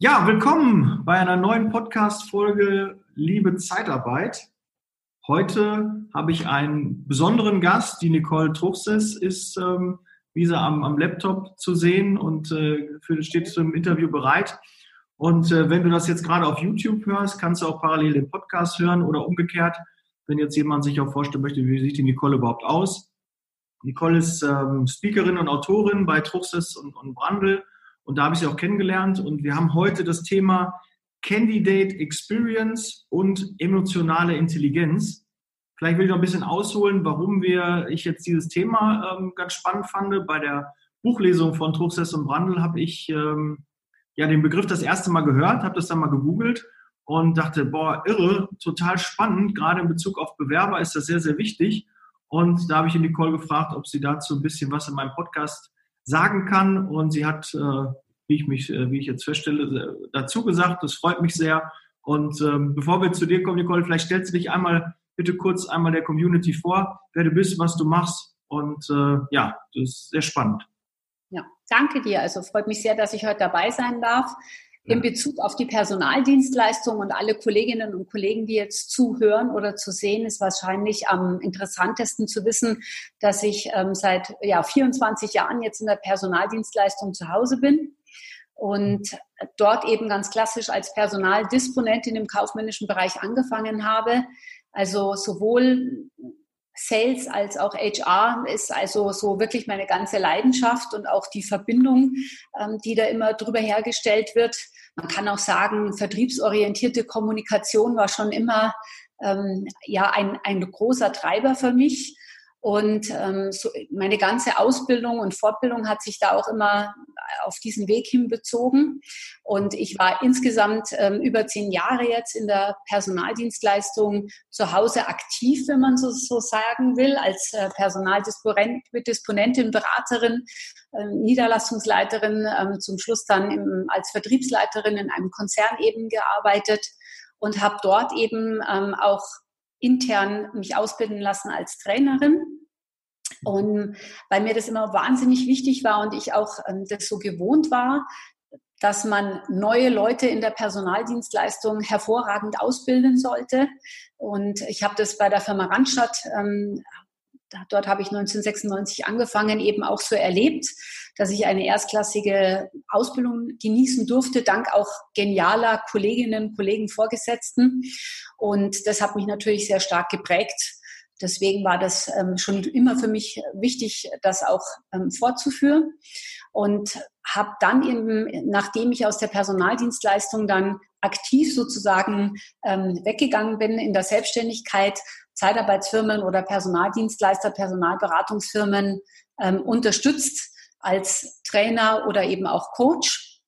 Ja, willkommen bei einer neuen Podcast-Folge Liebe Zeitarbeit. Heute habe ich einen besonderen Gast. Die Nicole Truchses ist ähm, wie sie am, am Laptop zu sehen und äh, für, steht zum Interview bereit. Und äh, wenn du das jetzt gerade auf YouTube hörst, kannst du auch parallel den Podcast hören oder umgekehrt, wenn jetzt jemand sich auch vorstellen möchte, wie sieht die Nicole überhaupt aus. Nicole ist ähm, Speakerin und Autorin bei Truchses und, und Brandl und da habe ich sie auch kennengelernt. Und wir haben heute das Thema Candidate Experience und emotionale Intelligenz. Vielleicht will ich noch ein bisschen ausholen, warum wir, ich jetzt dieses Thema ähm, ganz spannend fand. Bei der Buchlesung von Truchsess und Brandl habe ich ähm, ja den Begriff das erste Mal gehört, habe das dann mal gegoogelt und dachte, boah, irre, total spannend. Gerade in Bezug auf Bewerber ist das sehr, sehr wichtig. Und da habe ich Nicole gefragt, ob sie dazu ein bisschen was in meinem Podcast sagen kann. Und sie hat, äh, wie ich mich, äh, wie ich jetzt feststelle, dazu gesagt. Das freut mich sehr. Und ähm, bevor wir zu dir kommen, Nicole, vielleicht stellst du dich einmal bitte kurz einmal der Community vor, wer du bist, was du machst. Und äh, ja, das ist sehr spannend. Ja, danke dir. Also freut mich sehr, dass ich heute dabei sein darf. In Bezug auf die Personaldienstleistung und alle Kolleginnen und Kollegen, die jetzt zuhören oder zu sehen, ist wahrscheinlich am interessantesten zu wissen, dass ich ähm, seit ja, 24 Jahren jetzt in der Personaldienstleistung zu Hause bin und dort eben ganz klassisch als Personaldisponentin im kaufmännischen Bereich angefangen habe. Also sowohl Sales als auch HR ist also so wirklich meine ganze Leidenschaft und auch die Verbindung, ähm, die da immer drüber hergestellt wird. Man kann auch sagen, vertriebsorientierte Kommunikation war schon immer ähm, ja ein, ein großer Treiber für mich. Und ähm, so meine ganze Ausbildung und Fortbildung hat sich da auch immer auf diesen Weg hin bezogen. Und ich war insgesamt ähm, über zehn Jahre jetzt in der Personaldienstleistung zu Hause aktiv, wenn man so, so sagen will, als äh, Personaldisponentin, Beraterin, äh, Niederlassungsleiterin, äh, zum Schluss dann im, als Vertriebsleiterin in einem Konzern eben gearbeitet und habe dort eben ähm, auch intern mich ausbilden lassen als Trainerin. Und weil mir das immer wahnsinnig wichtig war und ich auch ähm, das so gewohnt war, dass man neue Leute in der Personaldienstleistung hervorragend ausbilden sollte. Und ich habe das bei der Firma Randstadt, ähm, dort habe ich 1996 angefangen, eben auch so erlebt, dass ich eine erstklassige Ausbildung genießen durfte, dank auch genialer Kolleginnen, Kollegen, Vorgesetzten. Und das hat mich natürlich sehr stark geprägt. Deswegen war das ähm, schon immer für mich wichtig, das auch ähm, fortzuführen. Und habe dann eben, nachdem ich aus der Personaldienstleistung dann aktiv sozusagen ähm, weggegangen bin in der Selbstständigkeit, Zeitarbeitsfirmen oder Personaldienstleister, Personalberatungsfirmen ähm, unterstützt als Trainer oder eben auch Coach.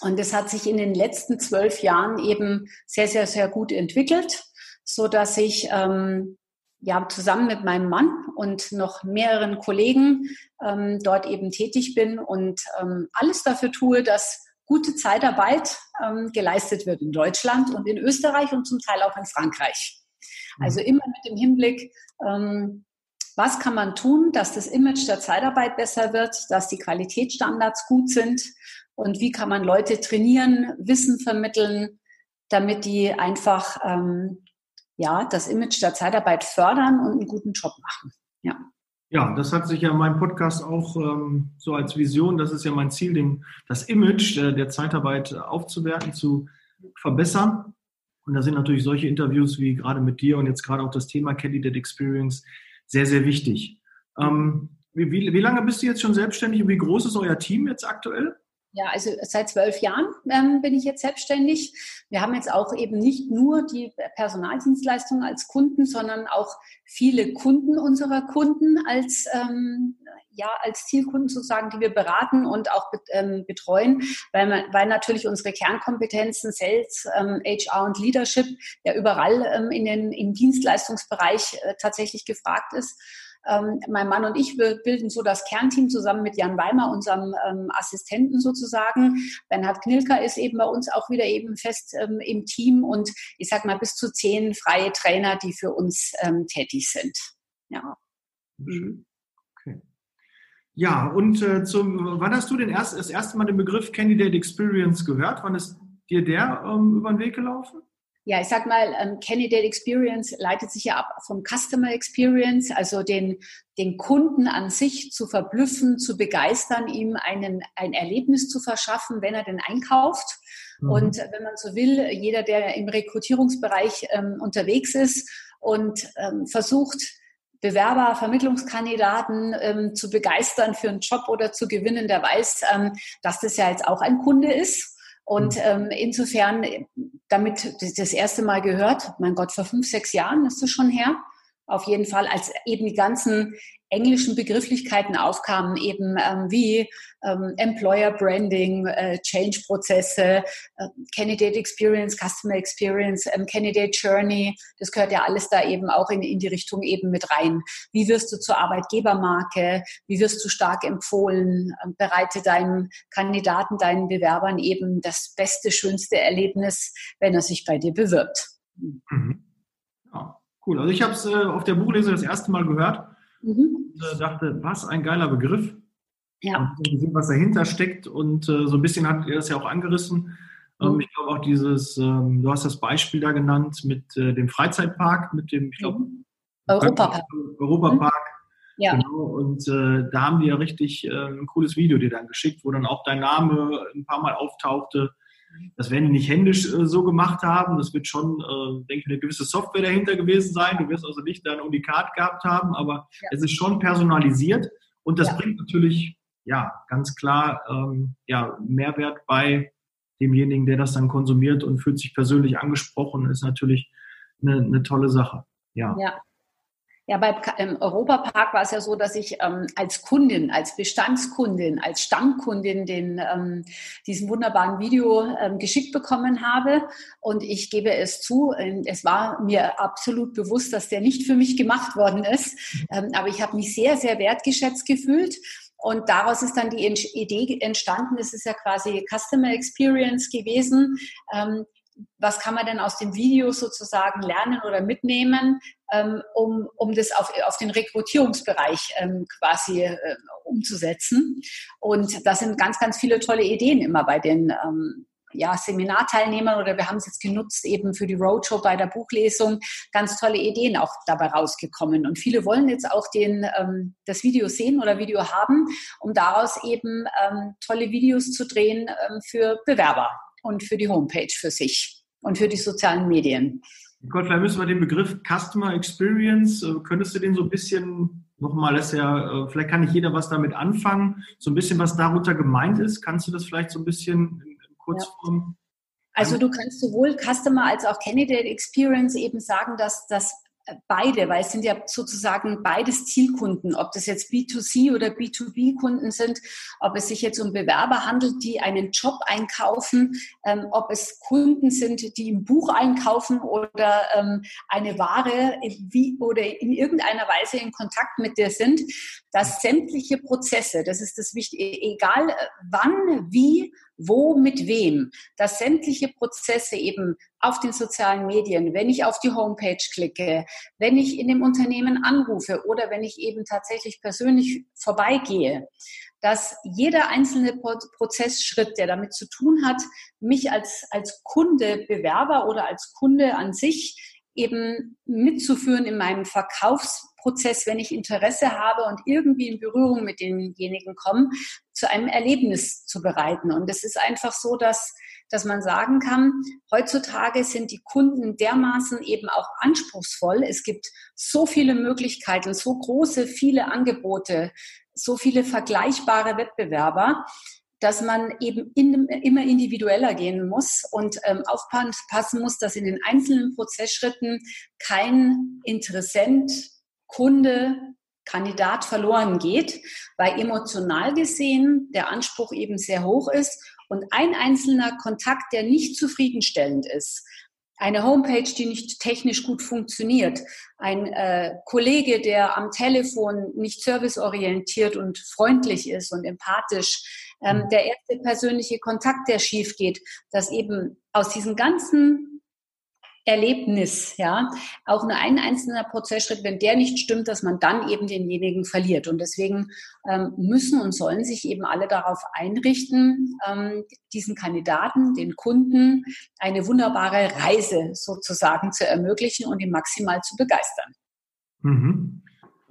Und das hat sich in den letzten zwölf Jahren eben sehr, sehr, sehr gut entwickelt, so dass ich ähm, ja zusammen mit meinem Mann und noch mehreren Kollegen ähm, dort eben tätig bin und ähm, alles dafür tue, dass gute Zeitarbeit ähm, geleistet wird in Deutschland und in Österreich und zum Teil auch in Frankreich. Also mhm. immer mit dem Hinblick, ähm, was kann man tun, dass das Image der Zeitarbeit besser wird, dass die Qualitätsstandards gut sind und wie kann man Leute trainieren, Wissen vermitteln, damit die einfach ähm, ja, das Image der Zeitarbeit fördern und einen guten Job machen. Ja. Ja, das hat sich ja in meinem Podcast auch ähm, so als Vision, das ist ja mein Ziel, den, das Image der, der Zeitarbeit aufzuwerten, zu verbessern. Und da sind natürlich solche Interviews wie gerade mit dir und jetzt gerade auch das Thema Candidate Experience sehr, sehr wichtig. Ähm, wie, wie, wie, lange bist du jetzt schon selbstständig und wie groß ist euer Team jetzt aktuell? Ja, also seit zwölf Jahren ähm, bin ich jetzt selbstständig. Wir haben jetzt auch eben nicht nur die Personaldienstleistungen als Kunden, sondern auch viele Kunden unserer Kunden als ähm, ja als Zielkunden sozusagen, die wir beraten und auch ähm, betreuen, weil, man, weil natürlich unsere Kernkompetenzen Sales, ähm, HR und Leadership ja überall ähm, in den im Dienstleistungsbereich äh, tatsächlich gefragt ist. Ähm, mein Mann und ich bilden so das Kernteam zusammen mit Jan Weimer, unserem ähm, Assistenten sozusagen. Bernhard Knilker ist eben bei uns auch wieder eben fest ähm, im Team und ich sag mal bis zu zehn freie Trainer, die für uns ähm, tätig sind. Ja. Okay. Ja, und äh, zum, wann hast du den erst, das erste Mal den Begriff Candidate Experience gehört? Wann ist dir der ähm, über den Weg gelaufen? Ja, ich sag mal, ähm, Candidate Experience leitet sich ja ab vom Customer Experience, also den, den Kunden an sich zu verblüffen, zu begeistern, ihm einen, ein Erlebnis zu verschaffen, wenn er denn einkauft. Mhm. Und wenn man so will, jeder, der im Rekrutierungsbereich ähm, unterwegs ist und ähm, versucht, Bewerber, Vermittlungskandidaten ähm, zu begeistern für einen Job oder zu gewinnen, der weiß, ähm, dass das ja jetzt auch ein Kunde ist. Und mhm. ähm, insofern, damit das erste Mal gehört, mein Gott, vor fünf, sechs Jahren ist das schon her, auf jeden Fall, als eben die ganzen englischen Begrifflichkeiten aufkamen, eben ähm, wie ähm, Employer Branding, äh, Change-Prozesse, äh, Candidate Experience, Customer Experience, ähm, Candidate Journey, das gehört ja alles da eben auch in, in die Richtung eben mit rein. Wie wirst du zur Arbeitgebermarke? Wie wirst du stark empfohlen? Ähm, bereite deinem Kandidaten, deinen Bewerbern eben das beste, schönste Erlebnis, wenn er sich bei dir bewirbt. Mhm. Ja, cool. Also ich habe es äh, auf der Buchlese das erste Mal gehört Mhm. Und, äh, dachte, was ein geiler Begriff. Ja. Und gesehen, was dahinter steckt. Und äh, so ein bisschen hat ihr das ja auch angerissen. Ähm, mhm. ich glaube auch dieses, ähm, du hast das Beispiel da genannt mit äh, dem Freizeitpark, mit dem, ich glaube, mhm. Europapark. Europapark. Mhm. Ja. Genau, und äh, da haben die ja richtig äh, ein cooles Video dir dann geschickt, wo dann auch dein Name ein paar Mal auftauchte. Das werden die nicht händisch äh, so gemacht haben. Das wird schon, äh, denke ich, eine gewisse Software dahinter gewesen sein. Du wirst also nicht da ein Unikat gehabt haben, aber ja. es ist schon personalisiert und das ja. bringt natürlich, ja, ganz klar, ähm, ja, Mehrwert bei demjenigen, der das dann konsumiert und fühlt sich persönlich angesprochen, ist natürlich eine, eine tolle Sache. Ja. ja. Ja, beim im Europapark war es ja so, dass ich ähm, als Kundin, als Bestandskundin, als Stammkundin den, ähm, diesen wunderbaren Video ähm, geschickt bekommen habe. Und ich gebe es zu, ähm, es war mir absolut bewusst, dass der nicht für mich gemacht worden ist. Ähm, aber ich habe mich sehr, sehr wertgeschätzt gefühlt. Und daraus ist dann die Idee entstanden, es ist ja quasi Customer Experience gewesen. Was kann man denn aus dem Video sozusagen lernen oder mitnehmen, ähm, um, um das auf, auf den Rekrutierungsbereich ähm, quasi äh, umzusetzen. Und da sind ganz, ganz viele tolle Ideen immer bei den ähm, ja, Seminarteilnehmern oder wir haben es jetzt genutzt eben für die Roadshow bei der Buchlesung, ganz tolle Ideen auch dabei rausgekommen. Und viele wollen jetzt auch den, das Video sehen oder Video haben, um daraus eben tolle Videos zu drehen für Bewerber und für die Homepage für sich und für die sozialen Medien. Nicole, vielleicht müssen wir den Begriff Customer Experience, äh, könntest du den so ein bisschen nochmal, das ja, äh, vielleicht kann nicht jeder was damit anfangen, so ein bisschen, was darunter gemeint ist. Kannst du das vielleicht so ein bisschen in Kurzform? Ja. Also du kannst sowohl Customer als auch Candidate Experience eben sagen, dass das beide, weil es sind ja sozusagen beides Zielkunden, ob das jetzt B2C oder B2B-Kunden sind, ob es sich jetzt um Bewerber handelt, die einen Job einkaufen, ähm, ob es Kunden sind, die ein Buch einkaufen oder ähm, eine Ware wie, oder in irgendeiner Weise in Kontakt mit dir sind, dass sämtliche Prozesse, das ist das Wichtige, egal äh, wann, wie, wo, mit wem, dass sämtliche Prozesse eben auf den sozialen Medien, wenn ich auf die Homepage klicke, wenn ich in dem Unternehmen anrufe oder wenn ich eben tatsächlich persönlich vorbeigehe, dass jeder einzelne Prozessschritt, der damit zu tun hat, mich als, als Kunde, Bewerber oder als Kunde an sich eben mitzuführen in meinem Verkaufsprozess, wenn ich Interesse habe und irgendwie in Berührung mit denjenigen komme, zu einem Erlebnis zu bereiten. Und es ist einfach so, dass, dass man sagen kann, heutzutage sind die Kunden dermaßen eben auch anspruchsvoll. Es gibt so viele Möglichkeiten, so große, viele Angebote, so viele vergleichbare Wettbewerber, dass man eben in, immer individueller gehen muss und ähm, aufpassen muss, dass in den einzelnen Prozessschritten kein Interessent, Kunde, Kandidat verloren geht, weil emotional gesehen der Anspruch eben sehr hoch ist und ein einzelner Kontakt, der nicht zufriedenstellend ist, eine Homepage, die nicht technisch gut funktioniert, ein äh, Kollege, der am Telefon nicht serviceorientiert und freundlich ist und empathisch, ähm, mhm. der erste persönliche Kontakt, der schief geht, dass eben aus diesen ganzen Erlebnis, ja, auch nur ein einzelner Prozessschritt, wenn der nicht stimmt, dass man dann eben denjenigen verliert. Und deswegen ähm, müssen und sollen sich eben alle darauf einrichten, ähm, diesen Kandidaten, den Kunden, eine wunderbare Reise sozusagen zu ermöglichen und ihn maximal zu begeistern. Mhm.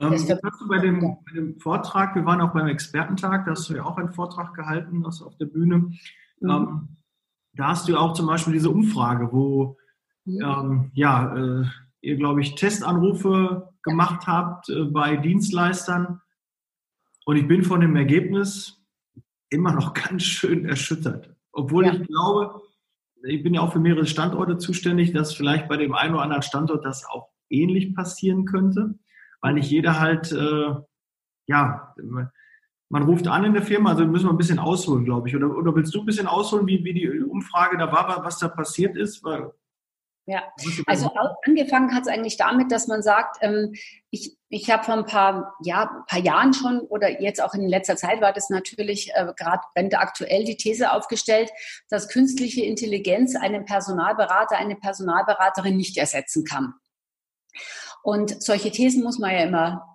Ähm, hast du bei dem, bei dem, Vortrag, wir waren auch beim Expertentag, da hast du ja auch einen Vortrag gehalten also auf der Bühne. Mhm. Ähm, da hast du ja auch zum Beispiel diese Umfrage, wo mhm. ähm, ja, äh, ihr, glaube ich, Testanrufe gemacht habt äh, bei Dienstleistern. Und ich bin von dem Ergebnis immer noch ganz schön erschüttert. Obwohl ja. ich glaube, ich bin ja auch für mehrere Standorte zuständig, dass vielleicht bei dem einen oder anderen Standort das auch ähnlich passieren könnte, weil nicht jeder halt, äh, ja, man ruft an in der Firma, also müssen wir ein bisschen ausholen, glaube ich. Oder, oder willst du ein bisschen ausholen, wie, wie die Umfrage da war, was da passiert ist? Weil, ja, also angefangen hat es eigentlich damit, dass man sagt, ähm, ich, ich habe vor ein paar, ja, paar Jahren schon oder jetzt auch in letzter Zeit war das natürlich äh, gerade aktuell die These aufgestellt, dass künstliche Intelligenz einen Personalberater, eine Personalberaterin nicht ersetzen kann. Und solche Thesen muss man ja immer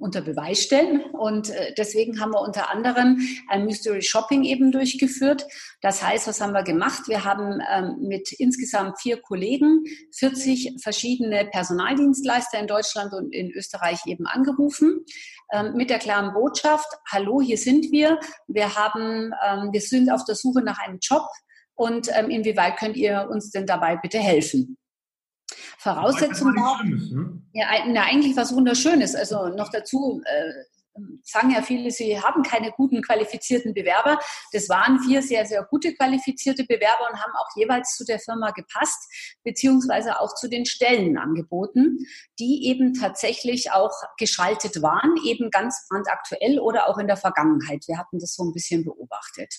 unter Beweis stellen. Und äh, deswegen haben wir unter anderem ein Mystery Shopping eben durchgeführt. Das heißt, was haben wir gemacht? Wir haben ähm, mit insgesamt vier Kollegen 40 verschiedene Personaldienstleister in Deutschland und in Österreich eben angerufen ähm, mit der klaren Botschaft, hallo, hier sind wir. Wir haben, wir sind auf der Suche nach einem Job und inwieweit könnt ihr uns denn dabei bitte helfen? Voraussetzung war, ne? ja, na, eigentlich was Wunderschönes. Also noch dazu äh, sagen ja viele, sie haben keine guten qualifizierten Bewerber. Das waren vier sehr, sehr gute qualifizierte Bewerber und haben auch jeweils zu der Firma gepasst, beziehungsweise auch zu den Stellen angeboten, die eben tatsächlich auch geschaltet waren, eben ganz brandaktuell oder auch in der Vergangenheit. Wir hatten das so ein bisschen beobachtet.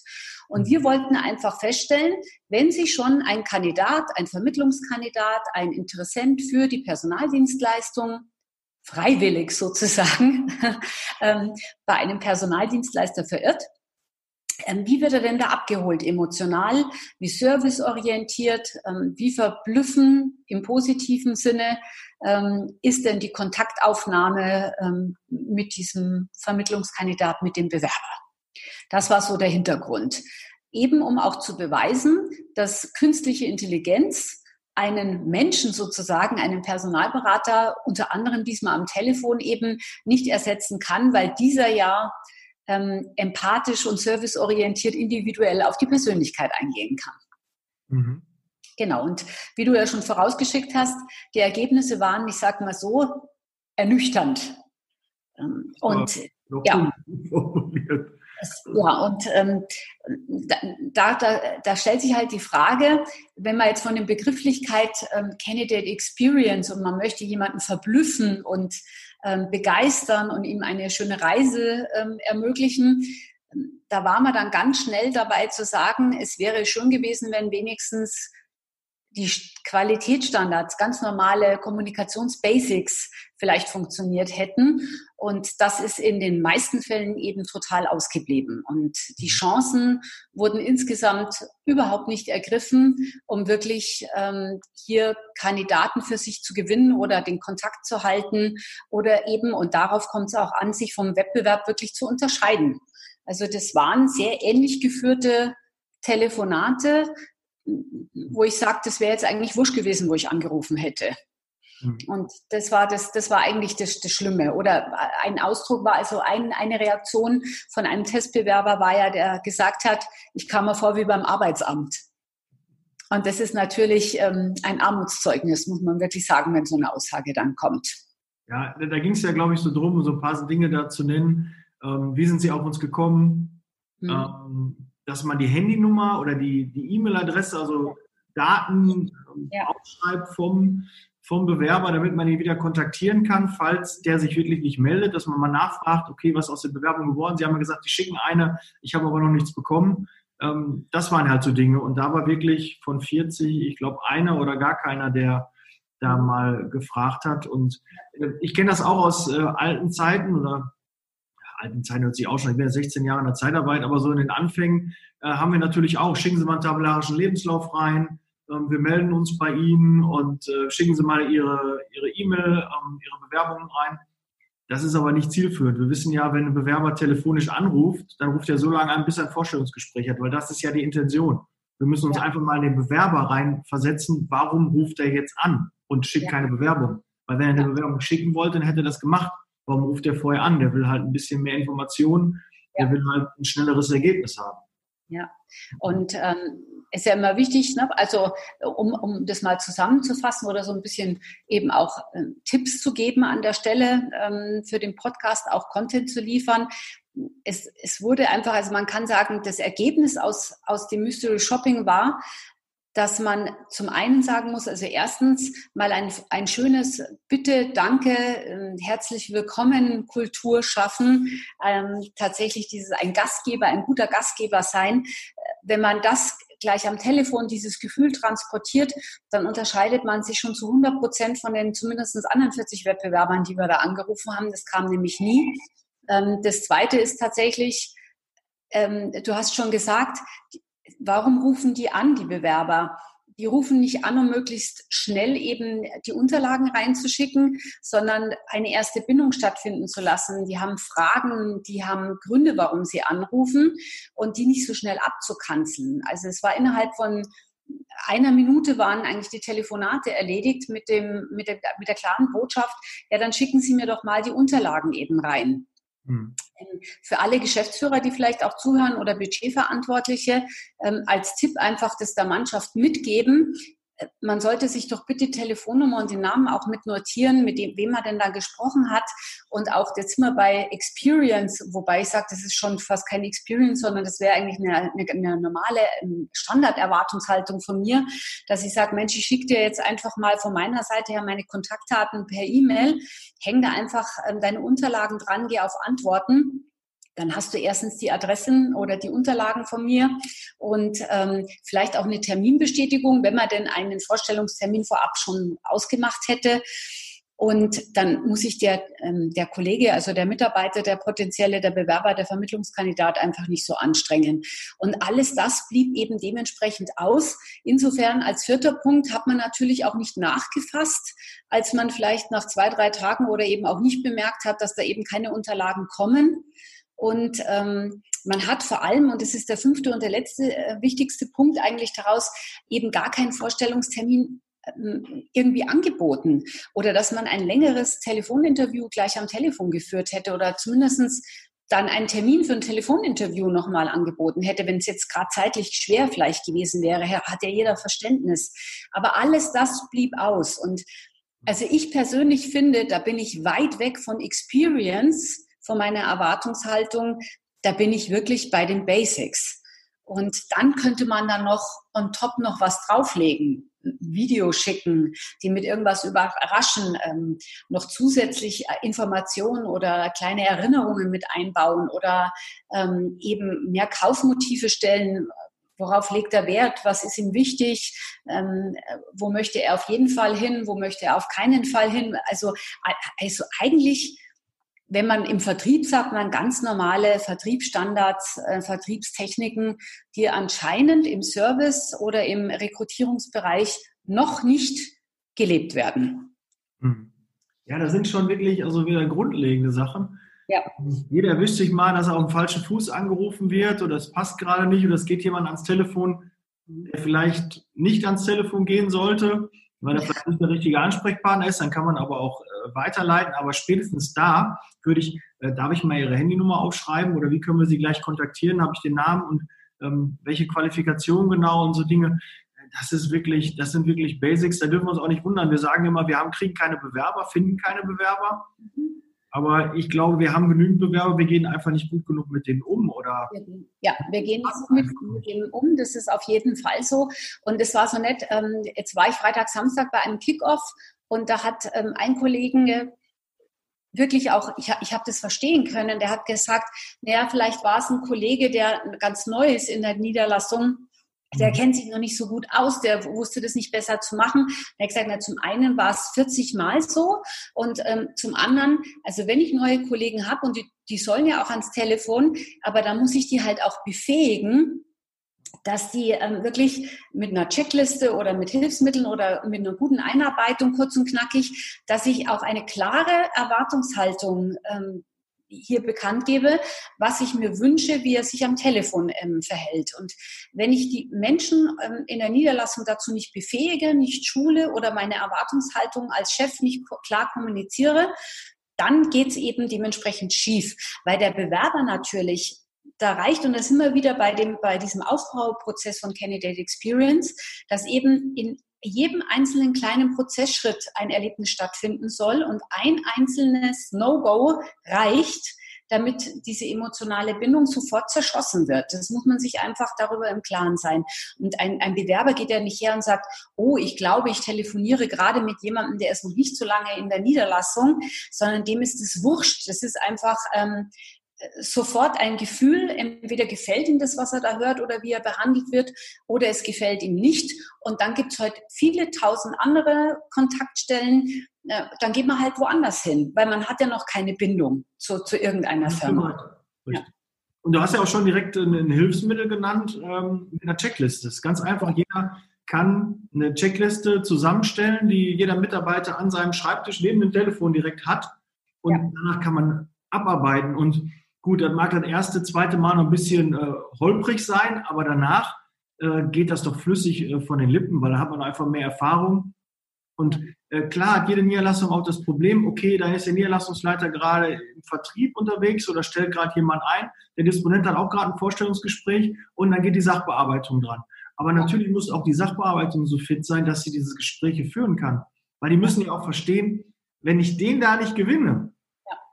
Und wir wollten einfach feststellen, wenn sich schon ein Kandidat, ein Vermittlungskandidat, ein Interessent für die Personaldienstleistung freiwillig sozusagen ähm, bei einem Personaldienstleister verirrt. Ähm, wie wird er denn da abgeholt emotional? Wie serviceorientiert? Ähm, wie verblüffen im positiven Sinne ist denn die Kontaktaufnahme mit diesem Vermittlungskandidat, mit dem Bewerber? Das war so der Hintergrund. Eben um auch zu beweisen, dass künstliche Intelligenz einen Menschen sozusagen, einen Personalberater, unter anderem diesmal am Telefon eben nicht ersetzen kann, weil dieser ja ähm, empathisch und serviceorientiert individuell auf die Persönlichkeit eingehen kann. Mhm. Genau, und wie du ja schon vorausgeschickt hast, die Ergebnisse waren, ich sage mal so, ernüchternd. Ähm, und ja, ja, und ähm, da, da, da stellt sich halt die Frage, wenn man jetzt von der Begrifflichkeit ähm, Candidate Experience und man möchte jemanden verblüffen und ähm, begeistern und ihm eine schöne Reise ähm, ermöglichen, da war man dann ganz schnell dabei zu sagen, es wäre schön gewesen, wenn wenigstens die Qualitätsstandards, ganz normale Kommunikationsbasics vielleicht funktioniert hätten. Und das ist in den meisten Fällen eben total ausgeblieben. Und die Chancen wurden insgesamt überhaupt nicht ergriffen, um wirklich ähm, hier Kandidaten für sich zu gewinnen oder den Kontakt zu halten oder eben, und darauf kommt es auch an, sich vom Wettbewerb wirklich zu unterscheiden. Also das waren sehr ähnlich geführte Telefonate, wo ich sage, das wäre jetzt eigentlich wurscht gewesen, wo ich angerufen hätte. Mhm. Und das war das, das war eigentlich das, das Schlimme. Oder ein Ausdruck war also ein, eine Reaktion von einem Testbewerber war ja, der gesagt hat, ich kam mir vor wie beim Arbeitsamt. Und das ist natürlich ähm, ein Armutszeugnis, muss man wirklich sagen, wenn so eine Aussage dann kommt. Ja, da ging es ja, glaube ich, so drum, so ein paar Dinge da zu nennen. Ähm, wie sind Sie auf uns gekommen? Mhm. Ähm, dass man die Handynummer oder die E-Mail-Adresse, also Daten ja. aufschreibt vom, vom Bewerber, damit man ihn wieder kontaktieren kann, falls der sich wirklich nicht meldet, dass man mal nachfragt, okay, was ist aus der Bewerbung geworden? Sie haben ja gesagt, Sie schicken eine, ich habe aber noch nichts bekommen. Ähm, das waren halt so Dinge. Und da war wirklich von 40, ich glaube, einer oder gar keiner, der da mal gefragt hat. Und äh, ich kenne das auch aus äh, alten Zeiten oder alten Zeiten hört sich auch schon, ich bin ja 16 Jahre in der Zeitarbeit, aber so in den Anfängen äh, haben wir natürlich auch, schicken Sie mal einen tabellarischen Lebenslauf rein, wir melden uns bei Ihnen und äh, schicken Sie mal Ihre Ihre E-Mail, ähm, Ihre Bewerbungen rein. Das ist aber nicht zielführend. Wir wissen ja, wenn ein Bewerber telefonisch anruft, dann ruft er so lange an, bis er ein Vorstellungsgespräch hat, weil das ist ja die Intention. Wir müssen uns ja. einfach mal in den Bewerber reinversetzen. Warum ruft er jetzt an und schickt ja. keine Bewerbung? Weil wenn er eine Bewerbung schicken wollte, dann hätte er das gemacht. Warum ruft er vorher an? Der will halt ein bisschen mehr Informationen. Der will halt ein schnelleres Ergebnis haben. Ja, und ähm, ist ja immer wichtig, ne? also um, um das mal zusammenzufassen oder so ein bisschen eben auch äh, Tipps zu geben an der Stelle ähm, für den Podcast, auch Content zu liefern. Es, es wurde einfach, also man kann sagen, das Ergebnis aus, aus dem Mystery Shopping war, dass man zum einen sagen muss, also erstens mal ein, ein schönes Bitte, Danke, ähm, herzlich willkommen, Kultur schaffen, ähm, tatsächlich dieses ein Gastgeber, ein guter Gastgeber sein. Wenn man das gleich am Telefon dieses Gefühl transportiert, dann unterscheidet man sich schon zu 100 Prozent von den zumindest anderen 40 Wettbewerbern, die wir da angerufen haben. Das kam nämlich nie. Ähm, das zweite ist tatsächlich, ähm, du hast schon gesagt, warum rufen die an, die Bewerber? Die rufen nicht an, um möglichst schnell eben die Unterlagen reinzuschicken, sondern eine erste Bindung stattfinden zu lassen. Die haben Fragen, die haben Gründe, warum sie anrufen und die nicht so schnell abzukanzeln. Also es war innerhalb von einer Minute waren eigentlich die Telefonate erledigt mit, dem, mit, der, mit der klaren Botschaft, ja, dann schicken Sie mir doch mal die Unterlagen eben rein. Hm. Ähm, für alle Geschäftsführer, die vielleicht auch zuhören oder Budgetverantwortliche, ähm, als Tipp einfach das der Mannschaft mitgeben man sollte sich doch bitte Telefonnummer und den Namen auch mit notieren, mit dem, wem man denn da gesprochen hat. Und auch jetzt sind bei Experience, wobei ich sage, das ist schon fast keine Experience, sondern das wäre eigentlich eine, eine, eine normale ähm, Standarderwartungshaltung von mir, dass ich sage, Mensch, ich schicke dir jetzt einfach mal von meiner Seite her meine Kontaktdaten per E-Mail, häng da einfach ähm, deine Unterlagen dran, geh auf Antworten dann hast du erstens die Adressen oder die Unterlagen von mir und ähm, vielleicht auch eine Terminbestätigung, wenn man denn einen Vorstellungstermin vorab schon ausgemacht hätte. Und dann muss sich der, ähm, der Kollege, also der Mitarbeiter, der potenzielle, der Bewerber, der Vermittlungskandidat einfach nicht so anstrengen. Und alles das blieb eben dementsprechend aus. Insofern als vierter Punkt hat man natürlich auch nicht nachgefasst, als man vielleicht nach zwei, drei Tagen oder eben auch nicht bemerkt hat, dass da eben keine Unterlagen kommen. Und ähm, man hat vor allem, und das ist der fünfte und der letzte äh, wichtigste Punkt eigentlich daraus, eben gar keinen Vorstellungstermin ähm, irgendwie angeboten oder dass man ein längeres Telefoninterview gleich am Telefon geführt hätte oder zumindestens dann einen Termin für ein Telefoninterview nochmal angeboten hätte, wenn es jetzt gerade zeitlich schwer vielleicht gewesen wäre, hat ja jeder Verständnis. Aber alles das blieb aus. Und also ich persönlich finde, da bin ich weit weg von Experience, von meiner Erwartungshaltung, da bin ich wirklich bei den Basics. Und dann könnte man dann noch on top noch was drauflegen, Video schicken, die mit irgendwas überraschen, ähm, noch zusätzlich äh, Informationen oder kleine Erinnerungen mit einbauen oder ähm, eben mehr Kaufmotive stellen. Worauf legt er Wert? Was ist ihm wichtig? Ähm, wo möchte er auf jeden Fall hin? Wo möchte er auf keinen Fall hin? Also, also eigentlich wenn man im Vertrieb sagt, man ganz normale Vertriebsstandards, äh, Vertriebstechniken, die anscheinend im Service oder im Rekrutierungsbereich noch nicht gelebt werden. Hm. Ja, das sind schon wirklich also wieder grundlegende Sachen. Ja. Jeder erwischt sich mal, dass er auf dem falschen Fuß angerufen wird oder es passt gerade nicht oder es geht jemand ans Telefon, der vielleicht nicht ans Telefon gehen sollte, weil er vielleicht nicht der richtige Ansprechpartner ist. Dann kann man aber auch weiterleiten, aber spätestens da würde ich, äh, darf ich mal Ihre Handynummer aufschreiben oder wie können wir Sie gleich kontaktieren? Habe ich den Namen und ähm, welche Qualifikation genau und so Dinge? Das ist wirklich, das sind wirklich Basics, da dürfen wir uns auch nicht wundern. Wir sagen immer, wir haben, kriegen keine Bewerber, finden keine Bewerber. Aber ich glaube, wir haben genügend Bewerber, wir gehen einfach nicht gut genug mit denen um, oder? Ja, wir gehen nicht gut mit, mit denen um, das ist auf jeden Fall so. Und es war so nett, ähm, jetzt war ich Freitag, Samstag bei einem Kickoff und da hat ähm, ein Kollege wirklich auch, ich, ich habe das verstehen können, der hat gesagt, naja, vielleicht war es ein Kollege, der ganz neu ist in der Niederlassung, der mhm. kennt sich noch nicht so gut aus, der wusste das nicht besser zu machen. Er hat gesagt, na, zum einen war es 40 Mal so und ähm, zum anderen, also wenn ich neue Kollegen habe und die, die sollen ja auch ans Telefon, aber dann muss ich die halt auch befähigen, dass die ähm, wirklich mit einer Checkliste oder mit Hilfsmitteln oder mit einer guten Einarbeitung, kurz und knackig, dass ich auch eine klare Erwartungshaltung ähm, hier bekannt gebe, was ich mir wünsche, wie er sich am Telefon ähm, verhält. Und wenn ich die Menschen ähm, in der Niederlassung dazu nicht befähige, nicht schule oder meine Erwartungshaltung als Chef nicht klar kommuniziere, dann geht es eben dementsprechend schief, weil der Bewerber natürlich da reicht, und da sind wir wieder bei, dem, bei diesem Aufbauprozess von Candidate Experience, dass eben in jedem einzelnen kleinen Prozessschritt ein Erlebnis stattfinden soll und ein einzelnes No-Go reicht, damit diese emotionale Bindung sofort zerschossen wird. Das muss man sich einfach darüber im Klaren sein. Und ein, ein Bewerber geht ja nicht her und sagt, oh, ich glaube, ich telefoniere gerade mit jemandem, der ist noch nicht so lange in der Niederlassung, sondern dem ist es wurscht. Das ist einfach, ähm, sofort ein Gefühl, entweder gefällt ihm das, was er da hört oder wie er behandelt wird, oder es gefällt ihm nicht. Und dann gibt es heute viele tausend andere Kontaktstellen. Dann geht man halt woanders hin, weil man hat ja noch keine Bindung zu, zu irgendeiner Firma. Ja. Und du hast ja auch schon direkt ein Hilfsmittel genannt ähm, mit einer Checkliste. Das ist ganz einfach. Jeder kann eine Checkliste zusammenstellen, die jeder Mitarbeiter an seinem Schreibtisch neben dem Telefon direkt hat. Und ja. danach kann man abarbeiten. Und Gut, dann mag das erste, zweite Mal noch ein bisschen äh, holprig sein, aber danach äh, geht das doch flüssig äh, von den Lippen, weil da hat man einfach mehr Erfahrung. Und äh, klar hat jede Niederlassung auch das Problem, okay, da ist der Niederlassungsleiter gerade im Vertrieb unterwegs oder stellt gerade jemand ein, der Disponent hat auch gerade ein Vorstellungsgespräch und dann geht die Sachbearbeitung dran. Aber natürlich muss auch die Sachbearbeitung so fit sein, dass sie diese Gespräche führen kann. Weil die müssen ja auch verstehen, wenn ich den da nicht gewinne,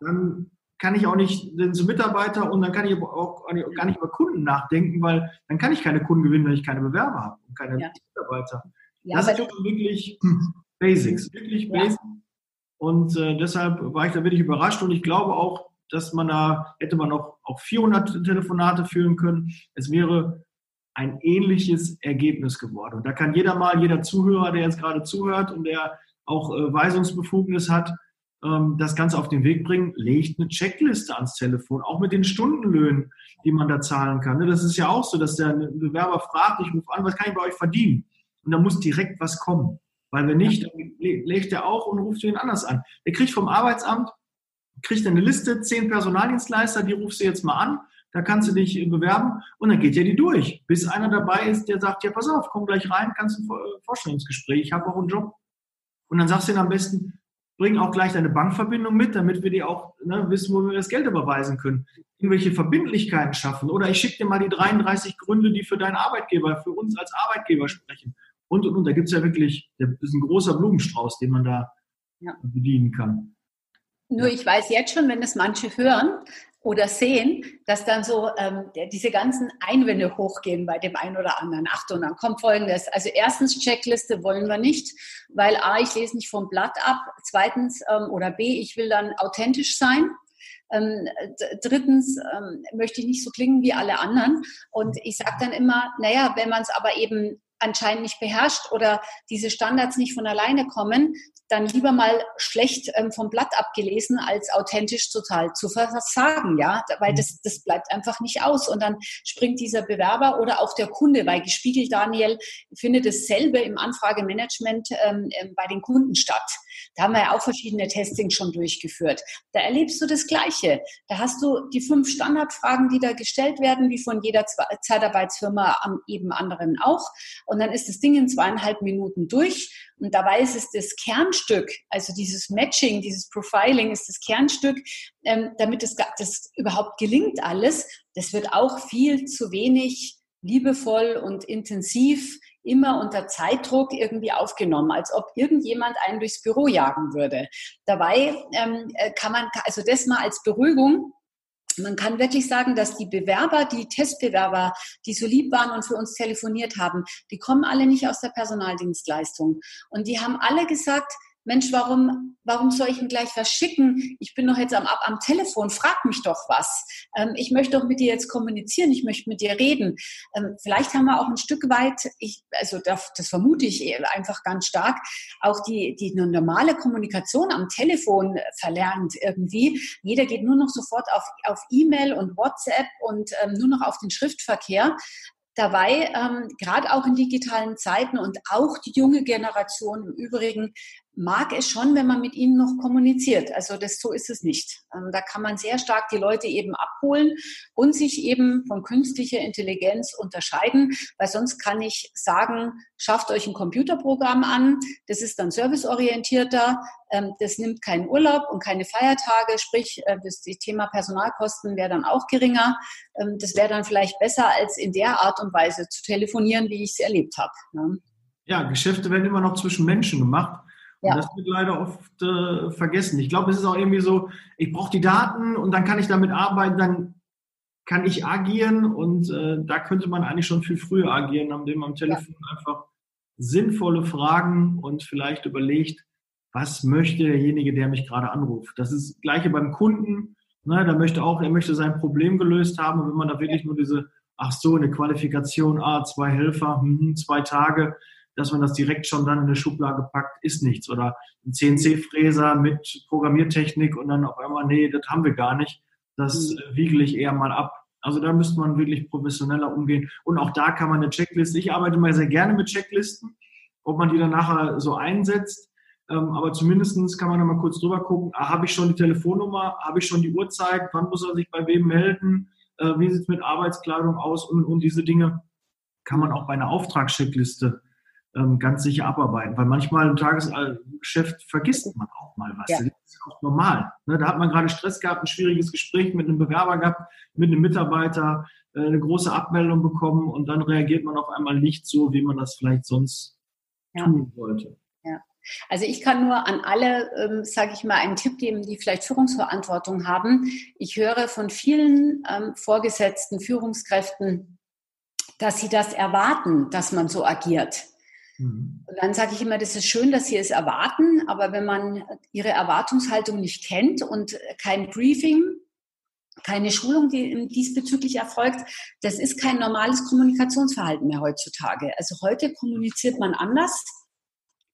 dann kann ich auch nicht zum Mitarbeiter und dann kann ich auch gar nicht über Kunden nachdenken, weil dann kann ich keine Kunden gewinnen, wenn ich keine Bewerber habe und keine ja. Mitarbeiter. Ja, das sind wirklich Basics, wirklich ja. Basics. Und äh, deshalb war ich da wirklich überrascht und ich glaube auch, dass man da, hätte man auch, auch 400 Telefonate führen können. Es wäre ein ähnliches Ergebnis geworden. Und da kann jeder mal, jeder Zuhörer, der jetzt gerade zuhört und der auch äh, Weisungsbefugnis hat, ähm, das Ganze auf den Weg bringen, legt eine Checkliste ans Telefon, auch mit den Stundenlöhnen, die man da zahlen kann. Ne, das ist ja auch so, dass der Bewerber fragt, ich rufe an, was kann ich bei euch verdienen? Und da muss direkt was kommen. Weil wenn nicht, dann legt er auch und ruft ihn anders an. Der kriegt vom Arbeitsamt, kriegt eine Liste, zehn Personaldienstleister, die rufst du jetzt mal an, da kannst du dich bewerben und dann geht ja die durch, bis einer dabei ist, der sagt, ja, pass auf, komm gleich rein, kannst ein Vorstellungsgespräch, ich habe auch einen Job. Und dann sagst du ihm am besten, bring auch gleich deine Bankverbindung mit, damit wir dir auch ne, wissen, wo wir das Geld überweisen können. Irgendwelche Verbindlichkeiten schaffen. Oder ich schicke dir mal die 33 Gründe, die für deinen Arbeitgeber, für uns als Arbeitgeber sprechen. Und, und, und. Da gibt es ja wirklich, das ist ein großer Blumenstrauß, den man da ja. bedienen kann. Nur ich weiß jetzt schon, wenn es manche hören, oder sehen, dass dann so ähm, diese ganzen Einwände hochgehen bei dem einen oder anderen. Achtung, dann kommt Folgendes. Also erstens, Checkliste wollen wir nicht, weil A, ich lese nicht vom Blatt ab. Zweitens, ähm, oder B, ich will dann authentisch sein. Ähm, drittens ähm, möchte ich nicht so klingen wie alle anderen. Und ich sage dann immer, naja, wenn man es aber eben anscheinend nicht beherrscht oder diese Standards nicht von alleine kommen, dann lieber mal schlecht ähm, vom Blatt abgelesen, als authentisch total zu versagen, ja, weil mhm. das, das bleibt einfach nicht aus. Und dann springt dieser Bewerber oder auch der Kunde, weil gespiegelt, Daniel, findet dasselbe im Anfragemanagement ähm, ähm, bei den Kunden statt. Da haben wir ja auch verschiedene Testings schon durchgeführt. Da erlebst du das Gleiche. Da hast du die fünf Standardfragen, die da gestellt werden, wie von jeder Zeitarbeitsfirma am eben anderen auch. Und dann ist das Ding in zweieinhalb Minuten durch. Und dabei ist es das Kernstück, also dieses Matching, dieses Profiling ist das Kernstück, ähm, damit das, das überhaupt gelingt alles. Das wird auch viel zu wenig liebevoll und intensiv immer unter Zeitdruck irgendwie aufgenommen, als ob irgendjemand einen durchs Büro jagen würde. Dabei ähm, äh, kann man, also das mal als Beruhigung, man kann wirklich sagen, dass die Bewerber, die Testbewerber, die so lieb waren und für uns telefoniert haben, die kommen alle nicht aus der Personaldienstleistung. Und die haben alle gesagt, Mensch, warum, warum soll ich ihm gleich was schicken? Ich bin doch jetzt am, am Telefon, frag mich doch was. Ähm, ich möchte doch mit dir jetzt kommunizieren, ich möchte mit dir reden. Ähm, vielleicht haben wir auch ein Stück weit, ich, also das, das vermute ich einfach ganz stark, auch die, die normale Kommunikation am Telefon verlernt irgendwie. Jeder geht nur noch sofort auf, auf E-Mail und WhatsApp und ähm, nur noch auf den Schriftverkehr dabei, ähm, gerade auch in digitalen Zeiten und auch die junge Generation im Übrigen, mag es schon, wenn man mit ihnen noch kommuniziert. Also das so ist es nicht. Ähm, da kann man sehr stark die Leute eben abholen und sich eben von künstlicher Intelligenz unterscheiden, weil sonst kann ich sagen, schafft euch ein Computerprogramm an, das ist dann serviceorientierter, ähm, das nimmt keinen Urlaub und keine Feiertage, sprich äh, das Thema Personalkosten wäre dann auch geringer. Ähm, das wäre dann vielleicht besser, als in der Art und Weise zu telefonieren, wie ich es erlebt habe. Ne? Ja, Geschäfte werden immer noch zwischen Menschen gemacht. Ja. Das wird leider oft äh, vergessen. Ich glaube, es ist auch irgendwie so, ich brauche die Daten und dann kann ich damit arbeiten, dann kann ich agieren und äh, da könnte man eigentlich schon viel früher agieren, indem man am Telefon ja. einfach sinnvolle Fragen und vielleicht überlegt, was möchte derjenige, der mich gerade anruft. Das ist das gleiche beim Kunden. Ne, da möchte auch, er möchte sein Problem gelöst haben. Und wenn man da wirklich nur diese, ach so, eine Qualifikation, ah, zwei Helfer, hm, zwei Tage, dass man das direkt schon dann in eine Schublade packt, ist nichts. Oder ein CNC-Fräser mit Programmiertechnik und dann auf einmal, nee, das haben wir gar nicht. Das mhm. Äh, wiegel ich eher mal ab. Also da müsste man wirklich professioneller umgehen. Und auch da kann man eine Checkliste, ich arbeite mal sehr gerne mit Checklisten, ob man die dann nachher so einsetzt. Ähm, aber zumindest kann man noch mal kurz drüber gucken, ah, habe ich schon die Telefonnummer, habe ich schon die Uhrzeit, wann muss er sich bei wem melden, äh, wie sieht es mit Arbeitskleidung aus und, und diese Dinge kann man auch bei einer Auftragscheckliste ähm, ganz sicher abarbeiten. Weil manchmal im Tagesgeschäft vergisst man auch mal was. Ja. Das ist auch normal. Ne? Da hat man gerade Stress gehabt, ein schwieriges Gespräch mit einem Bewerber gehabt, mit einem Mitarbeiter, äh, eine große Abmeldung bekommen und dann reagiert man auf einmal nicht so, wie man das vielleicht sonst ja. tun wollte. Ja. Also ich kann nur an alle, ähm, sage ich mal, einen Tipp geben, die vielleicht Führungsverantwortung haben. Ich höre von vielen ähm, Vorgesetzten, Führungskräften, dass sie das erwarten, dass man so agiert. Mhm. Und dann sage ich immer, das ist schön, dass Sie es erwarten, aber wenn man Ihre Erwartungshaltung nicht kennt und kein Briefing, keine Schulung, die diesbezüglich erfolgt, das ist kein normales Kommunikationsverhalten mehr heutzutage. Also heute kommuniziert man anders.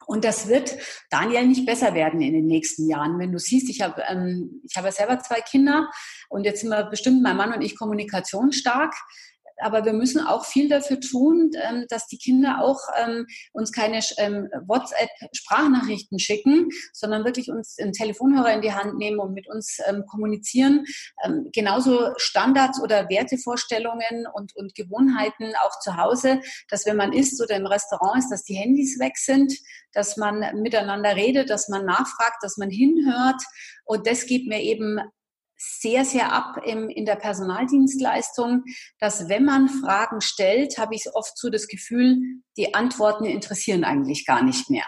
Und das wird, Daniel, nicht besser werden in den nächsten Jahren. Wenn du siehst, ich habe ähm, ich habe selber zwei Kinder und jetzt sind wir bestimmt, mein Mann und ich, kommunikationsstark aber wir müssen auch viel dafür tun, ähm, dass die Kinder auch ähm, uns keine ähm, WhatsApp-Sprachnachrichten schicken, sondern wirklich uns einen Telefonhörer in die Hand nehmen und mit uns kommunizieren. genauso Standards oder Wertevorstellungen und, und Gewohnheiten auch zu Hause, dass wenn man isst oder im Restaurant ist, dass die Handys weg sind, dass man miteinander redet, dass man nachfragt, dass man hinhört. Und das geht mir eben sehr, sehr ab im, in der Personaldienstleistung, dass wenn man Fragen stellt, habe ich oft so das Gefühl, die Antworten interessieren eigentlich gar nicht mehr.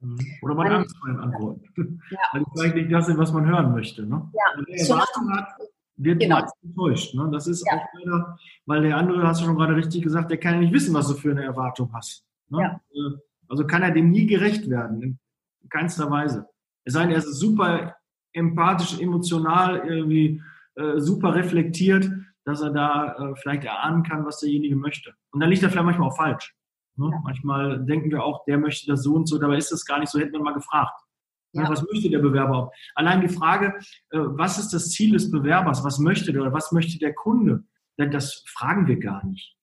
Mhm. Oder man hat Angst vor den Antworten. Ja. Weil es vielleicht nicht das was man hören möchte. Ne? Ja. Wer so Erwartung hat, wird genau. enttäuscht. Ne? Das ist ja. auch leider, weil der andere, hast du schon gerade richtig gesagt, der kann ja nicht wissen, was du für eine Erwartung hast. Ne? Ja. Äh, also kann er dem nie gerecht werden, in keinster Weise. Es sei denn, er ist super empathisch, emotional irgendwie äh, super reflektiert, dass er da äh, vielleicht erahnen kann, was derjenige möchte. Und dann liegt er vielleicht manchmal auch falsch. Ne? Ja. Manchmal denken wir auch, der möchte das so und so, dabei ist das gar nicht so, hätten wir mal gefragt. Ne? Ja. Was möchte der Bewerber? Allein die Frage, äh, was ist das Ziel des Bewerbers? Was möchte der oder was möchte der Kunde? Das fragen wir gar nicht.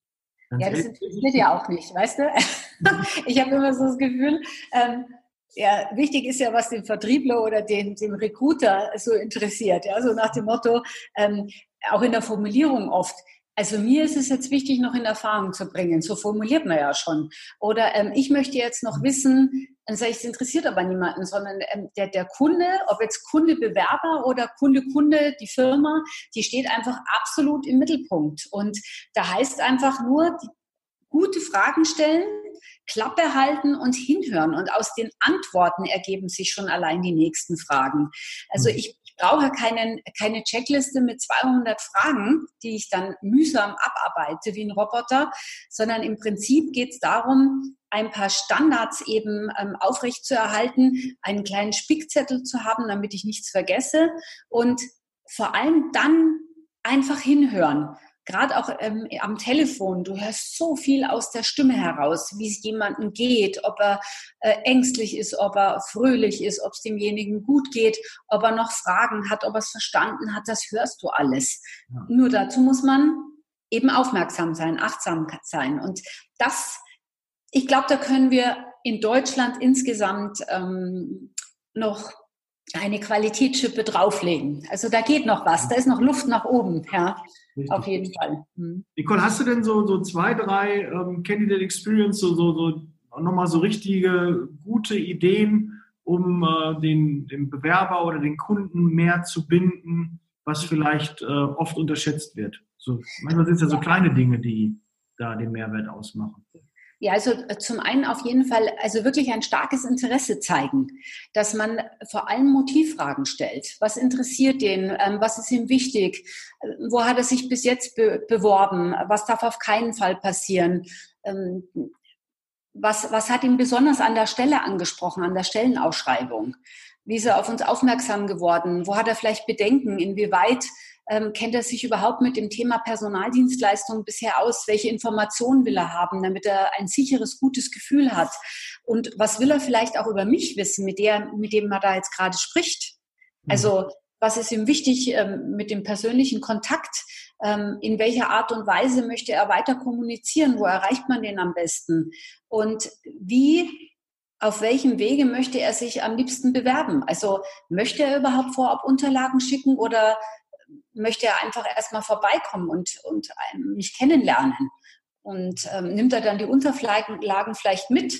Ganz ja, das interessiert ja auch nicht, weißt du? ich habe immer so das Gefühl, ähm, ja, wichtig ist ja, was den Vertriebler oder den, den Recruiter so interessiert. Ja, so nach dem Motto, ähm, auch in der Formulierung oft. Also mir ist es jetzt wichtig, noch in Erfahrung zu bringen. So formuliert man ja schon. Oder ähm, ich möchte jetzt noch wissen, dann sage ich, es interessiert aber niemanden, sondern ähm, der, der Kunde, ob jetzt Kunde Bewerber oder Kunde Kunde, die Firma, die steht einfach absolut im Mittelpunkt. Und da heißt einfach nur, gute Fragen stellen, Klappe halten und hinhören. Und aus den Antworten ergeben sich schon allein die nächsten Fragen. Also mhm. ich brauche keinen, keine Checkliste mit 200 Fragen, die ich dann mühsam abarbeite wie ein Roboter, sondern im Prinzip geht es darum, ein paar Standards eben ähm, aufrecht zu erhalten, einen kleinen Spickzettel zu haben, damit ich nichts vergesse und vor allem dann einfach hinhören gerade auch ähm, am Telefon, du hörst so viel aus der Stimme heraus, wie es jemandem geht, ob er äh, ängstlich ist, ob er fröhlich ist, ob es demjenigen gut geht, ob er noch Fragen hat, ob er es verstanden hat, das hörst du alles. Ja. Nur dazu muss man eben aufmerksam sein, achtsam sein. Und das, ich glaube, da können wir in Deutschland insgesamt ähm, noch eine Qualitätsschippe drauflegen. Also da geht noch was, da ist noch Luft nach oben, ja, Richtig. auf jeden Fall. Mhm. Nicole, hast du denn so, so zwei, drei ähm, Candidate Experience, so, so, so nochmal so richtige gute Ideen, um äh, den, den Bewerber oder den Kunden mehr zu binden, was vielleicht äh, oft unterschätzt wird? So, manchmal sind es ja so kleine Dinge, die da den Mehrwert ausmachen. Ja, also äh, zum einen auf jeden Fall, also wirklich ein starkes Interesse zeigen, dass man vor allem Motivfragen stellt. Was interessiert den? Ähm, was ist ihm wichtig? Äh, wo hat er sich bis jetzt be beworben? Was darf auf keinen Fall passieren? Ähm, was, was hat ihn besonders an der Stelle angesprochen, an der Stellenausschreibung? Wie ist er auf uns aufmerksam geworden? Wo hat er vielleicht Bedenken? Inwieweit ähm, kennt er sich überhaupt mit dem Thema Personaldienstleistung bisher aus? Welche Informationen will er haben, damit er ein sicheres, gutes Gefühl hat? Und was will er vielleicht auch über mich wissen, mit, der, mit dem er da jetzt gerade spricht? Mhm. Also was ist ihm wichtig ähm, mit dem persönlichen Kontakt? Ähm, in welcher Art und Weise möchte er weiter kommunizieren? Wo erreicht man den am besten? Und wie auf welchem Wege möchte er sich am liebsten bewerben? Also möchte er überhaupt vorab Unterlagen schicken oder möchte er einfach erstmal vorbeikommen und, und mich kennenlernen? Und ähm, nimmt er dann die Unterlagen vielleicht mit?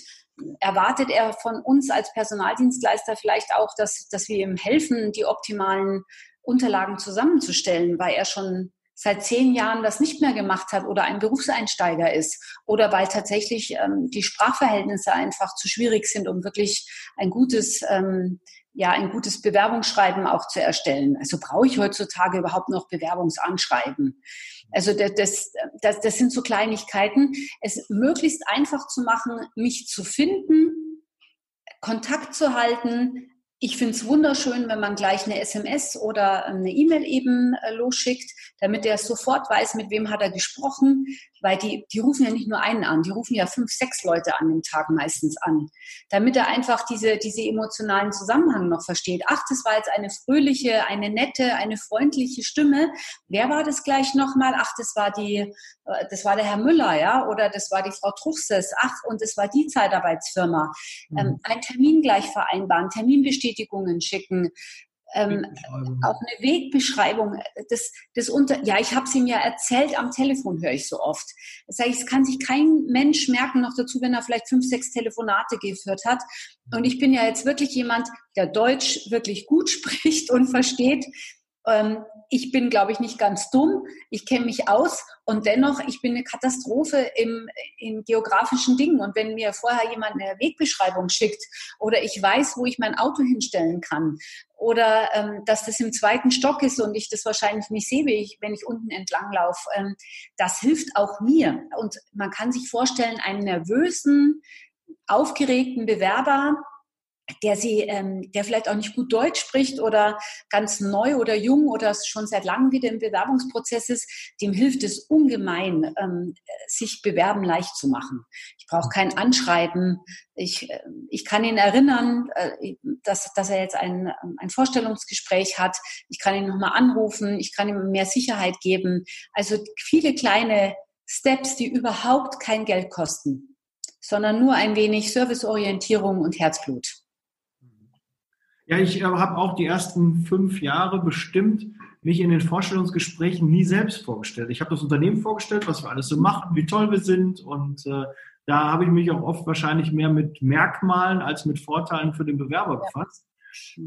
Erwartet er von uns als Personaldienstleister vielleicht auch, dass, dass wir ihm helfen, die optimalen Unterlagen zusammenzustellen, weil er schon seit zehn Jahren das nicht mehr gemacht hat oder ein Berufseinsteiger ist oder weil tatsächlich ähm, die Sprachverhältnisse einfach zu schwierig sind, um wirklich ein gutes, ähm, ja, ein gutes Bewerbungsschreiben auch zu erstellen. Also brauche ich heutzutage überhaupt noch Bewerbungsanschreiben? Also das, das, das sind so Kleinigkeiten. Es möglichst einfach zu machen, mich zu finden, Kontakt zu halten, ich finde es wunderschön, wenn man gleich eine SMS oder eine E-Mail eben äh, losschickt, damit er sofort weiß, mit wem hat er gesprochen, weil die, die rufen ja nicht nur einen an, die rufen ja fünf, sechs Leute an dem Tag meistens an, damit er einfach diese, diese emotionalen Zusammenhang noch versteht. Ach, das war jetzt eine fröhliche, eine nette, eine freundliche Stimme. Wer war das gleich nochmal? Ach, das war die, äh, das war der Herr Müller, ja, oder das war die Frau Truchses. Ach, und das war die Zeitarbeitsfirma. Mhm. Ähm, ein Termin gleich vereinbaren, Terminbestätigungen schicken, ähm, auch eine Wegbeschreibung. Das, das unter, ja, ich habe es ihm ja erzählt, am Telefon höre ich so oft. Das heißt, es kann sich kein Mensch merken, noch dazu, wenn er vielleicht fünf, sechs Telefonate geführt hat. Und ich bin ja jetzt wirklich jemand, der Deutsch wirklich gut spricht und versteht. Ähm, ich bin, glaube ich, nicht ganz dumm. Ich kenne mich aus und dennoch, ich bin eine Katastrophe im, in geografischen Dingen. Und wenn mir vorher jemand eine Wegbeschreibung schickt oder ich weiß, wo ich mein Auto hinstellen kann oder ähm, dass das im zweiten Stock ist und ich das wahrscheinlich nicht sehe, wenn ich unten entlang laufe, ähm, das hilft auch mir. Und man kann sich vorstellen, einen nervösen, aufgeregten Bewerber, der sie, ähm, der vielleicht auch nicht gut Deutsch spricht oder ganz neu oder jung oder schon seit langem wieder im Bewerbungsprozess ist, dem hilft es ungemein, ähm, sich bewerben leicht zu machen. Ich brauche kein Anschreiben. Ich, äh, ich kann ihn erinnern, äh, dass, dass er jetzt ein, ein Vorstellungsgespräch hat. Ich kann ihn nochmal anrufen. Ich kann ihm mehr Sicherheit geben. Also viele kleine Steps, die überhaupt kein Geld kosten, sondern nur ein wenig Serviceorientierung und Herzblut. Ja, ich äh, habe auch die ersten fünf Jahre bestimmt mich in den Vorstellungsgesprächen nie selbst vorgestellt. Ich habe das Unternehmen vorgestellt, was wir alles so machen, wie toll wir sind und äh, da habe ich mich auch oft wahrscheinlich mehr mit Merkmalen als mit Vorteilen für den Bewerber befasst.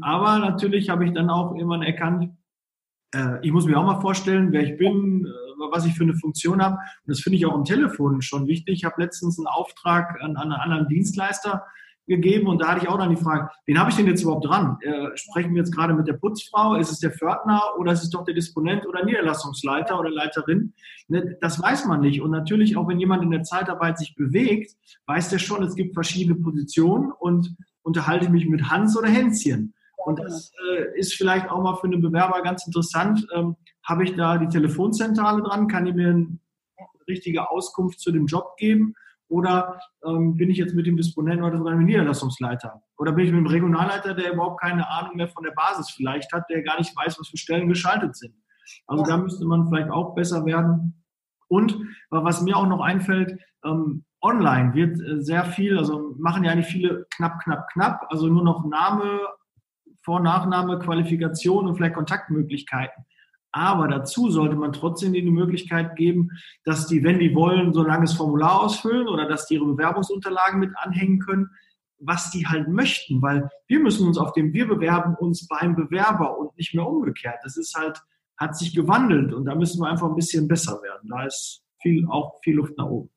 Aber natürlich habe ich dann auch irgendwann erkannt, äh, ich muss mir auch mal vorstellen, wer ich bin, äh, was ich für eine Funktion habe. Und das finde ich auch am Telefon schon wichtig. Ich habe letztens einen Auftrag an, an einen anderen Dienstleister gegeben und da hatte ich auch dann die Frage, wen habe ich denn jetzt überhaupt dran? Äh, sprechen wir jetzt gerade mit der Putzfrau? Ist es der Pförtner oder ist es doch der Disponent oder Niederlassungsleiter oder Leiterin? Ne, das weiß man nicht. Und natürlich auch, wenn jemand in der Zeitarbeit sich bewegt, weiß der schon, es gibt verschiedene Positionen und unterhalte mich mit Hans oder Hänschen. Und das äh, ist vielleicht auch mal für einen Bewerber ganz interessant. Ähm, habe ich da die Telefonzentrale dran? Kann ich mir eine richtige Auskunft zu dem Job geben? Oder ähm, bin ich jetzt mit dem Disponenten oder sogar mit dem Niederlassungsleiter? Oder bin ich mit dem Regionalleiter, der überhaupt keine Ahnung mehr von der Basis vielleicht hat, der gar nicht weiß, was für Stellen geschaltet sind? Also da müsste man vielleicht auch besser werden. Und was mir auch noch einfällt, ähm, online wird äh, sehr viel, also machen ja eigentlich viele knapp, knapp, knapp, also nur noch Name, Vor-, Nachname, Qualifikation und vielleicht Kontaktmöglichkeiten. Aber dazu sollte man trotzdem die Möglichkeit geben, dass die, wenn die wollen, so ein langes Formular ausfüllen oder dass die ihre Bewerbungsunterlagen mit anhängen können, was die halt möchten, weil wir müssen uns auf dem, wir bewerben uns beim Bewerber und nicht mehr umgekehrt. Das ist halt, hat sich gewandelt und da müssen wir einfach ein bisschen besser werden. Da ist viel, auch viel Luft nach oben.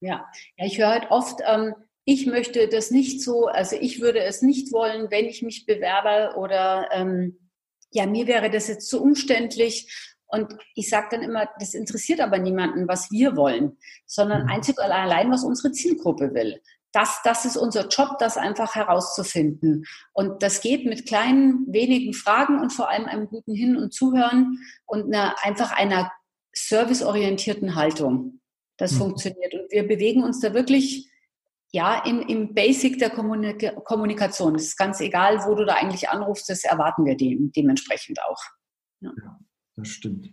Ja, ja ich höre halt oft, ähm, ich möchte das nicht so, also ich würde es nicht wollen, wenn ich mich bewerbe oder ähm, ja, mir wäre das jetzt zu umständlich. Und ich sage dann immer, das interessiert aber niemanden, was wir wollen, sondern mhm. einzig und allein, was unsere Zielgruppe will. Das, das ist unser Job, das einfach herauszufinden. Und das geht mit kleinen, wenigen Fragen und vor allem einem guten Hin- und Zuhören und einer, einfach einer serviceorientierten Haltung. Das mhm. funktioniert. Und wir bewegen uns da wirklich ja, im, im Basic der Kommunik Kommunikation. Es ist ganz egal, wo du da eigentlich anrufst, das erwarten wir dem, dementsprechend auch. Ja. ja. das stimmt.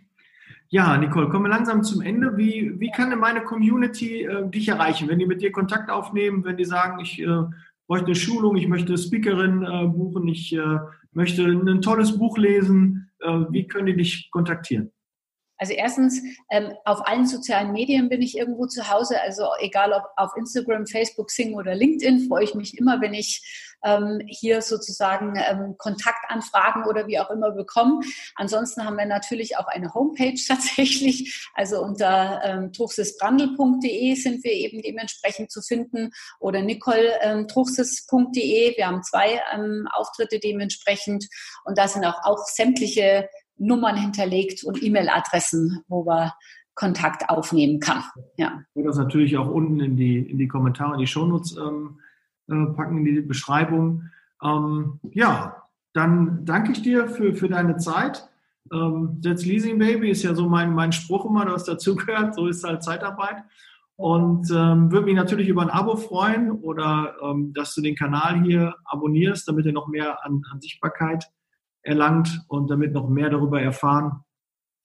Ja, Nicole, kommen wir langsam zum Ende. Wie, wie kann denn meine Community äh, dich erreichen, wenn die mit dir Kontakt aufnehmen, wenn die sagen, ich äh, bräuchte eine Schulung, ich möchte Speakerin äh, buchen, ich äh, möchte ein tolles Buch lesen, äh, wie können die dich kontaktieren? Also erstens, ähm, auf allen sozialen Medien bin ich irgendwo zu Hause. Also egal ob auf Instagram, Facebook, Sing oder LinkedIn, freue ich mich immer, wenn ich ähm, hier sozusagen ähm, Kontaktanfragen oder wie auch immer bekomme. Ansonsten haben wir natürlich auch eine Homepage tatsächlich. Also unter ähm, truchsisbrandl.de sind wir eben dementsprechend zu finden oder nicoletruchsis.de. Wir haben zwei ähm, Auftritte dementsprechend und da sind auch, auch sämtliche Nummern hinterlegt und E-Mail-Adressen, wo man Kontakt aufnehmen kann. Ja. Ich das natürlich auch unten in die, in die Kommentare, in die Shownotes ähm, äh, packen, in die Beschreibung. Ähm, ja, dann danke ich dir für, für deine Zeit. Ähm, That's Leasing Baby ist ja so mein, mein Spruch immer, was dazugehört. So ist halt Zeitarbeit. Und ähm, würde mich natürlich über ein Abo freuen oder ähm, dass du den Kanal hier abonnierst, damit er noch mehr an, an Sichtbarkeit erlangt und damit noch mehr darüber erfahren,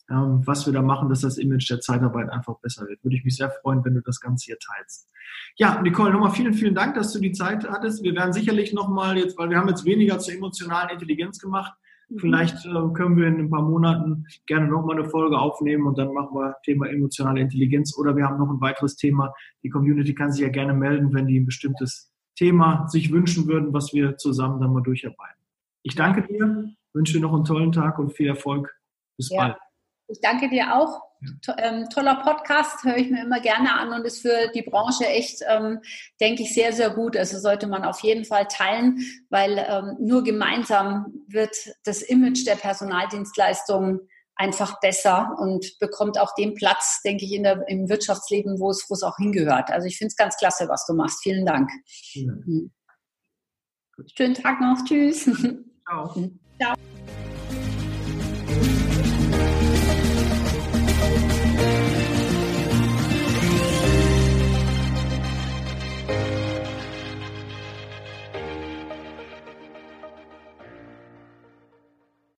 ähm, was wir da machen, dass das Image der Zeitarbeit einfach besser wird. Würde ich mich sehr freuen, wenn du das Ganze hier teilst. Ja, Nicole, nochmal vielen, vielen Dank, dass du die Zeit hattest. Wir werden sicherlich nochmal jetzt, weil wir haben jetzt weniger zur emotionalen Intelligenz gemacht. Mhm. Vielleicht äh, können wir in ein paar Monaten gerne nochmal eine Folge aufnehmen und dann machen wir Thema emotionale Intelligenz oder wir haben noch ein weiteres Thema. Die Community kann sich ja gerne melden, wenn die ein bestimmtes Thema sich wünschen würden, was wir zusammen dann mal durcharbeiten. Ich danke dir wünsche dir noch einen tollen Tag und viel Erfolg. Bis ja. bald. Ich danke dir auch. To ähm, toller Podcast, höre ich mir immer gerne an und ist für die Branche echt, ähm, denke ich, sehr, sehr gut. Also sollte man auf jeden Fall teilen, weil ähm, nur gemeinsam wird das Image der Personaldienstleistungen einfach besser und bekommt auch den Platz, denke ich, in der, im Wirtschaftsleben, wo es, wo es auch hingehört. Also ich finde es ganz klasse, was du machst. Vielen Dank. Ja. Mhm. Schönen Tag noch. Tschüss. Ciao. Ciao.